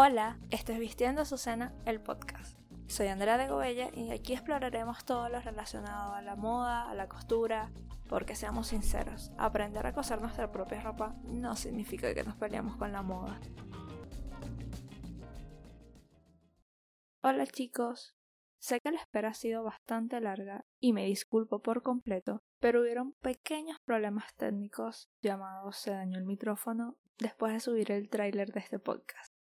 Hola, esto es Vistiendo Azucena, el podcast. Soy Andrea de Gobella y aquí exploraremos todo lo relacionado a la moda, a la costura, porque seamos sinceros, aprender a coser nuestra propia ropa no significa que nos peleamos con la moda. Hola chicos, sé que la espera ha sido bastante larga y me disculpo por completo, pero hubieron pequeños problemas técnicos llamados se dañó el micrófono después de subir el tráiler de este podcast.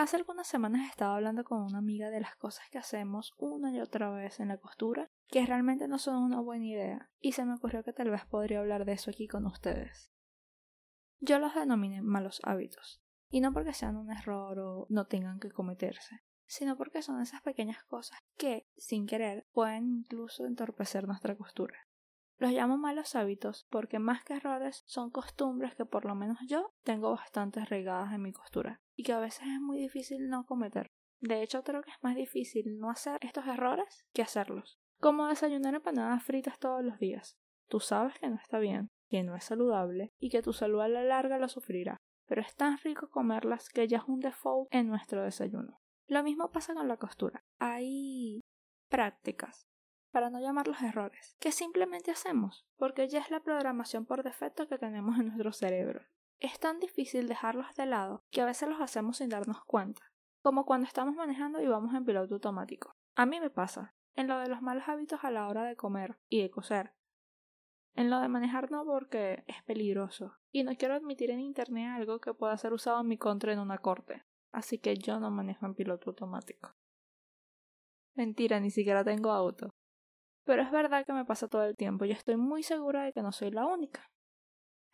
Hace algunas semanas estaba hablando con una amiga de las cosas que hacemos una y otra vez en la costura, que realmente no son una buena idea, y se me ocurrió que tal vez podría hablar de eso aquí con ustedes. Yo los denominé malos hábitos, y no porque sean un error o no tengan que cometerse, sino porque son esas pequeñas cosas que, sin querer, pueden incluso entorpecer nuestra costura. Los llamo malos hábitos porque más que errores son costumbres que por lo menos yo tengo bastante regadas en mi costura y que a veces es muy difícil no cometer. De hecho creo que es más difícil no hacer estos errores que hacerlos. Como desayunar empanadas fritas todos los días. Tú sabes que no está bien, que no es saludable y que tu salud a la larga lo sufrirá, pero es tan rico comerlas que ya es un default en nuestro desayuno. Lo mismo pasa con la costura. Hay prácticas para no llamar los errores, que simplemente hacemos, porque ya es la programación por defecto que tenemos en nuestro cerebro. Es tan difícil dejarlos de lado que a veces los hacemos sin darnos cuenta, como cuando estamos manejando y vamos en piloto automático. A mí me pasa, en lo de los malos hábitos a la hora de comer y de coser. En lo de manejar no porque es peligroso, y no quiero admitir en internet algo que pueda ser usado en mi contra en una corte, así que yo no manejo en piloto automático. Mentira, ni siquiera tengo auto. Pero es verdad que me pasa todo el tiempo y estoy muy segura de que no soy la única.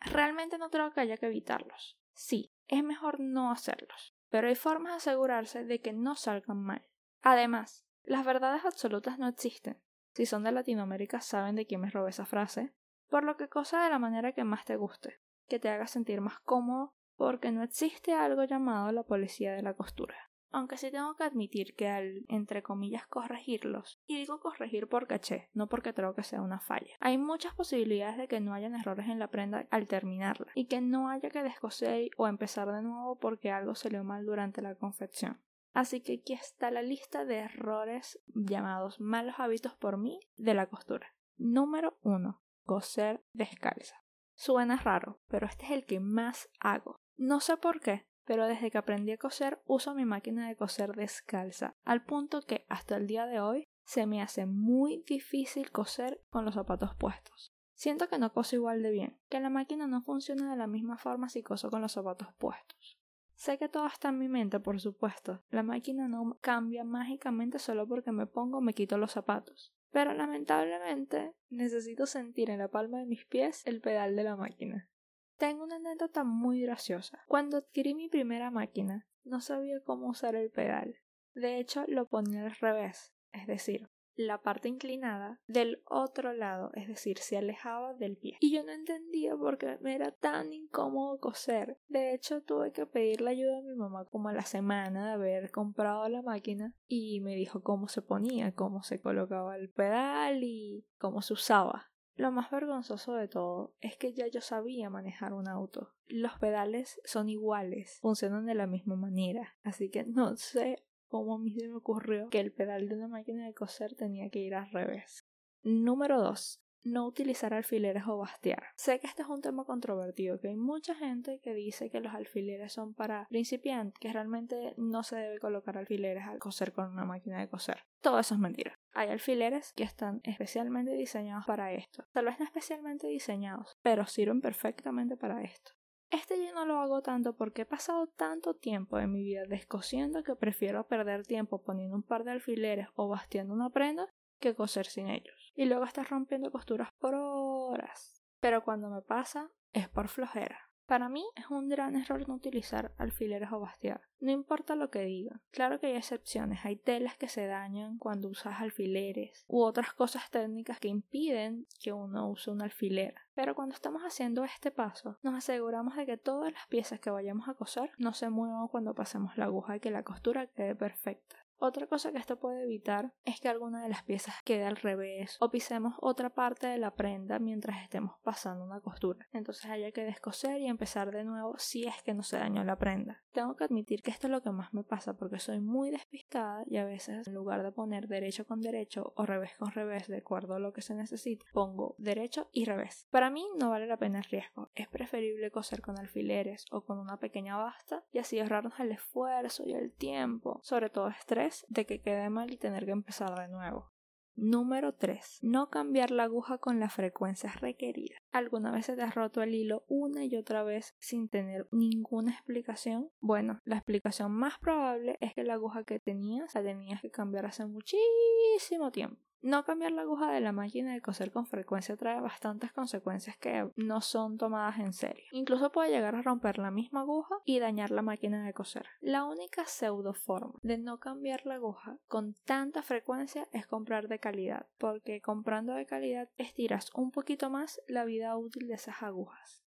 Realmente no creo que haya que evitarlos. Sí, es mejor no hacerlos, pero hay formas de asegurarse de que no salgan mal. Además, las verdades absolutas no existen. Si son de Latinoamérica saben de quién me robé esa frase, por lo que cosa de la manera que más te guste, que te haga sentir más cómodo, porque no existe algo llamado la policía de la costura aunque sí tengo que admitir que al, entre comillas, corregirlos, y digo corregir por caché, no porque creo que sea una falla, hay muchas posibilidades de que no hayan errores en la prenda al terminarla, y que no haya que descoser o empezar de nuevo porque algo salió mal durante la confección. Así que aquí está la lista de errores llamados malos hábitos por mí de la costura. Número 1. Coser descalza. Suena raro, pero este es el que más hago. No sé por qué, pero desde que aprendí a coser uso mi máquina de coser descalza, al punto que hasta el día de hoy se me hace muy difícil coser con los zapatos puestos. Siento que no coso igual de bien, que la máquina no funciona de la misma forma si coso con los zapatos puestos. Sé que todo está en mi mente, por supuesto. La máquina no cambia mágicamente solo porque me pongo o me quito los zapatos. Pero lamentablemente necesito sentir en la palma de mis pies el pedal de la máquina. Tengo una anécdota muy graciosa. Cuando adquirí mi primera máquina, no sabía cómo usar el pedal. De hecho, lo ponía al revés, es decir, la parte inclinada del otro lado, es decir, se alejaba del pie. Y yo no entendía por qué me era tan incómodo coser. De hecho, tuve que pedirle ayuda a mi mamá como a la semana de haber comprado la máquina y me dijo cómo se ponía, cómo se colocaba el pedal y cómo se usaba. Lo más vergonzoso de todo es que ya yo sabía manejar un auto. Los pedales son iguales, funcionan de la misma manera, así que no sé cómo a mí se me ocurrió que el pedal de una máquina de coser tenía que ir al revés. Número 2 no utilizar alfileres o bastear. Sé que este es un tema controvertido, que hay mucha gente que dice que los alfileres son para principiantes, que realmente no se debe colocar alfileres al coser con una máquina de coser. Todo eso es mentira. Hay alfileres que están especialmente diseñados para esto. Tal vez no especialmente diseñados, pero sirven perfectamente para esto. Este yo no lo hago tanto porque he pasado tanto tiempo en mi vida descosiendo que prefiero perder tiempo poniendo un par de alfileres o bastiendo una prenda que coser sin ellos. Y luego estás rompiendo costuras por horas. Pero cuando me pasa, es por flojera. Para mí es un gran error no utilizar alfileres o bastear. No importa lo que digan. Claro que hay excepciones. Hay telas que se dañan cuando usas alfileres u otras cosas técnicas que impiden que uno use un alfiler. Pero cuando estamos haciendo este paso, nos aseguramos de que todas las piezas que vayamos a coser no se muevan cuando pasemos la aguja y que la costura quede perfecta. Otra cosa que esto puede evitar es que alguna de las piezas quede al revés o pisemos otra parte de la prenda mientras estemos pasando una costura. Entonces haya que descoser y empezar de nuevo si es que no se dañó la prenda. Tengo que admitir que esto es lo que más me pasa porque soy muy despistada y a veces en lugar de poner derecho con derecho o revés con revés de acuerdo a lo que se necesite, pongo derecho y revés. Para mí no vale la pena el riesgo. Es preferible coser con alfileres o con una pequeña basta y así ahorrarnos el esfuerzo y el tiempo, sobre todo estrés de que quede mal y tener que empezar de nuevo. Número 3. No cambiar la aguja con la frecuencia requerida. ¿Alguna vez se te ha roto el hilo una y otra vez sin tener ninguna explicación? Bueno, la explicación más probable es que la aguja que tenías la tenías que cambiar hace muchísimo tiempo. No cambiar la aguja de la máquina de coser con frecuencia trae bastantes consecuencias que no son tomadas en serio. Incluso puede llegar a romper la misma aguja y dañar la máquina de coser. La única pseudo forma de no cambiar la aguja con tanta frecuencia es comprar de calidad, porque comprando de calidad estiras un poquito más la vida útil de esas agujas.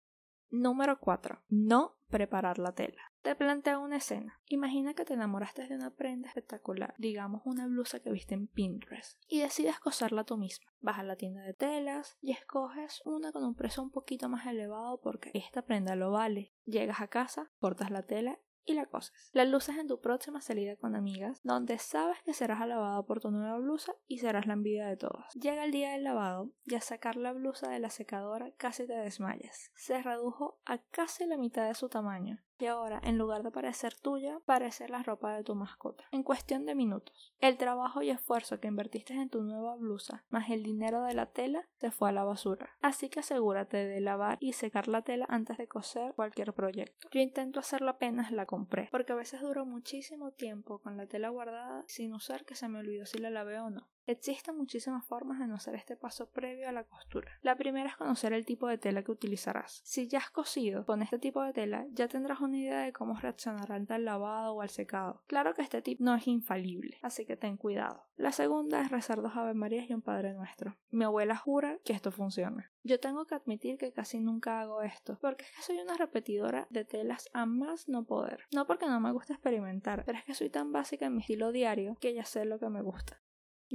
Número 4. No preparar la tela. Te planteo una escena. Imagina que te enamoraste de una prenda espectacular, digamos una blusa que viste en Pinterest, y decides coserla tú misma. Vas a la tienda de telas y escoges una con un precio un poquito más elevado porque esta prenda lo vale. Llegas a casa, cortas la tela y la coses. La luces en tu próxima salida con amigas, donde sabes que serás alabado por tu nueva blusa y serás la envidia de todos. Llega el día del lavado y a sacar la blusa de la secadora casi te desmayas. Se redujo a casi la mitad de su tamaño y ahora, en lugar de parecer tuya, parece la ropa de tu mascota. En cuestión de minutos, el trabajo y esfuerzo que invertiste en tu nueva blusa, más el dinero de la tela, se fue a la basura. Así que asegúrate de lavar y secar la tela antes de coser cualquier proyecto. Yo intento hacerlo apenas la compré, porque a veces duro muchísimo tiempo con la tela guardada sin usar que se me olvidó si la lavé o no. Existen muchísimas formas de no hacer este paso previo a la costura. La primera es conocer el tipo de tela que utilizarás. Si ya has cosido con este tipo de tela, ya tendrás una idea de cómo reaccionará ante el lavado o al secado. Claro que este tip no es infalible, así que ten cuidado. La segunda es rezar dos Ave Marías y un Padre Nuestro. Mi abuela jura que esto funciona. Yo tengo que admitir que casi nunca hago esto, porque es que soy una repetidora de telas a más no poder. No porque no me gusta experimentar, pero es que soy tan básica en mi estilo diario que ya sé lo que me gusta.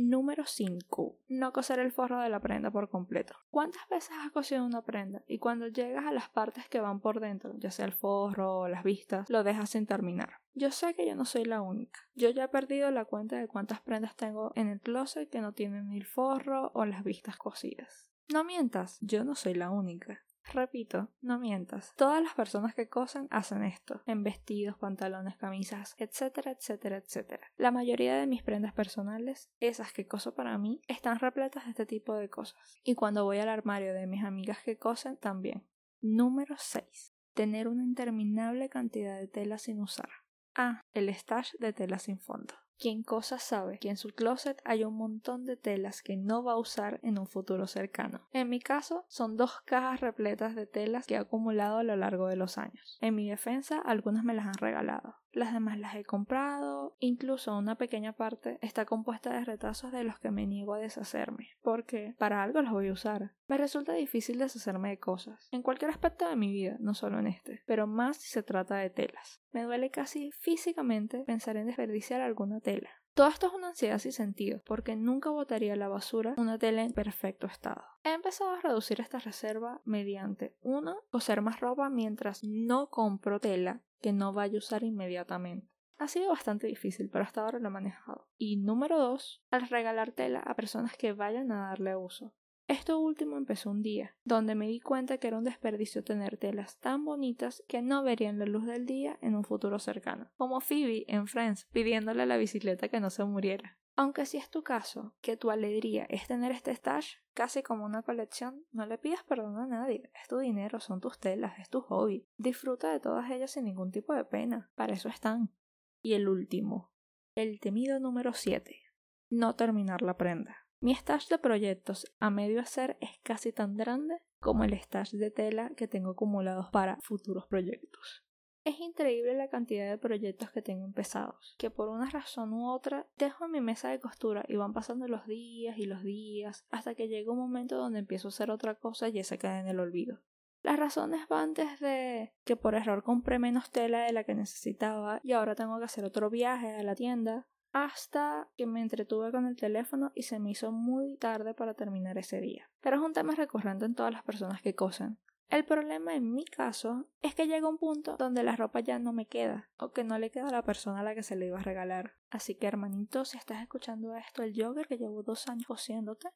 Número 5. No coser el forro de la prenda por completo. ¿Cuántas veces has cosido una prenda y cuando llegas a las partes que van por dentro, ya sea el forro o las vistas, lo dejas sin terminar? Yo sé que yo no soy la única. Yo ya he perdido la cuenta de cuántas prendas tengo en el closet que no tienen ni el forro o las vistas cosidas. No mientas, yo no soy la única. Repito, no mientas. Todas las personas que cosen hacen esto, en vestidos, pantalones, camisas, etcétera, etcétera, etcétera. La mayoría de mis prendas personales, esas que coso para mí, están repletas de este tipo de cosas. Y cuando voy al armario de mis amigas que cosen, también. Número 6. Tener una interminable cantidad de tela sin usar. Ah, el stash de tela sin fondo. Quien cosa sabe que en su closet hay un montón de telas que no va a usar en un futuro cercano. En mi caso, son dos cajas repletas de telas que he acumulado a lo largo de los años. En mi defensa, algunas me las han regalado las demás las he comprado, incluso una pequeña parte está compuesta de retazos de los que me niego a deshacerme, porque para algo los voy a usar. Me resulta difícil deshacerme de cosas, en cualquier aspecto de mi vida, no solo en este, pero más si se trata de telas. Me duele casi físicamente pensar en desperdiciar alguna tela. Todo esto es una ansiedad sin sentido, porque nunca botaría la basura una tela en perfecto estado. He empezado a reducir esta reserva mediante 1. coser más ropa mientras no compro tela que no vaya a usar inmediatamente. Ha sido bastante difícil, pero hasta ahora lo he manejado. Y número 2, al regalar tela a personas que vayan a darle uso. Esto último empezó un día, donde me di cuenta que era un desperdicio tener telas tan bonitas que no verían la luz del día en un futuro cercano, como Phoebe en Friends pidiéndole a la bicicleta que no se muriera. Aunque si es tu caso, que tu alegría es tener este stash casi como una colección, no le pidas perdón a nadie. Es tu dinero, son tus telas, es tu hobby. Disfruta de todas ellas sin ningún tipo de pena. Para eso están. Y el último, el temido número 7. No terminar la prenda. Mi stash de proyectos a medio hacer es casi tan grande como el stash de tela que tengo acumulados para futuros proyectos. Es increíble la cantidad de proyectos que tengo empezados, que por una razón u otra dejo en mi mesa de costura y van pasando los días y los días hasta que llega un momento donde empiezo a hacer otra cosa y se queda en el olvido. Las razones van desde que por error compré menos tela de la que necesitaba y ahora tengo que hacer otro viaje a la tienda, hasta que me entretuve con el teléfono y se me hizo muy tarde para terminar ese día. Pero es un tema recurrente en todas las personas que cosen. El problema en mi caso es que llega un punto donde la ropa ya no me queda o que no le queda a la persona a la que se le iba a regalar. Así que hermanito, si estás escuchando esto, el jogger que llevo dos años cosiéndote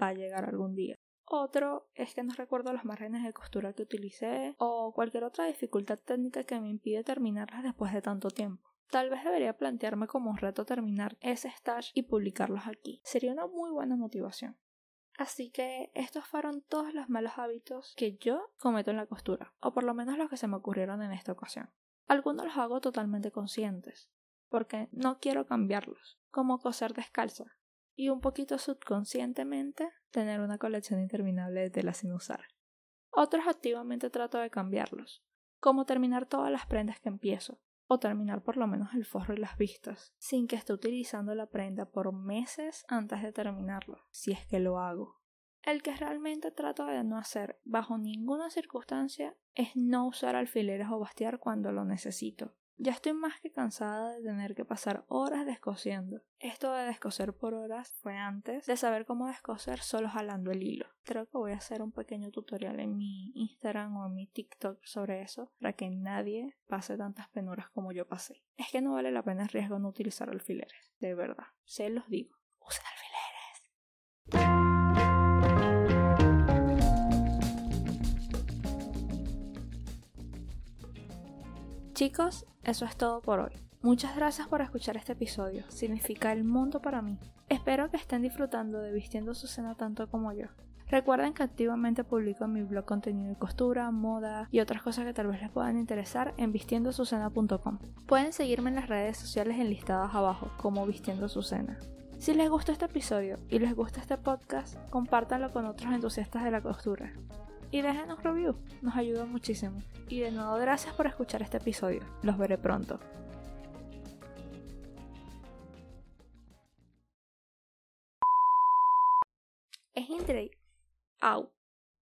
va a llegar algún día. Otro es que no recuerdo los márgenes de costura que utilicé o cualquier otra dificultad técnica que me impide terminarlas después de tanto tiempo. Tal vez debería plantearme como un reto terminar ese stash y publicarlos aquí. Sería una muy buena motivación. Así que estos fueron todos los malos hábitos que yo cometo en la costura, o por lo menos los que se me ocurrieron en esta ocasión. Algunos los hago totalmente conscientes, porque no quiero cambiarlos, como coser descalza, y un poquito subconscientemente tener una colección interminable de telas sin usar. Otros activamente trato de cambiarlos, como terminar todas las prendas que empiezo, o terminar por lo menos el forro y las vistas, sin que esté utilizando la prenda por meses antes de terminarlo, si es que lo hago. El que realmente trato de no hacer bajo ninguna circunstancia es no usar alfileres o bastear cuando lo necesito, ya estoy más que cansada de tener que pasar horas descosiendo. Esto de descoser por horas fue antes de saber cómo descoser solo jalando el hilo. Creo que voy a hacer un pequeño tutorial en mi Instagram o en mi TikTok sobre eso para que nadie pase tantas penuras como yo pasé. Es que no vale la pena el riesgo no utilizar alfileres, de verdad. Se los digo. Chicos, eso es todo por hoy. Muchas gracias por escuchar este episodio, significa el mundo para mí. Espero que estén disfrutando de Vistiendo su cena tanto como yo. Recuerden que activamente publico en mi blog contenido de costura, moda y otras cosas que tal vez les puedan interesar en vistiendosucena.com. Pueden seguirme en las redes sociales enlistadas abajo como Vistiendo su cena. Si les gustó este episodio y les gusta este podcast, compártanlo con otros entusiastas de la costura y déjenos review, nos ayuda muchísimo. Y de nuevo, gracias por escuchar este episodio. Los veré pronto. Es increíble. Au.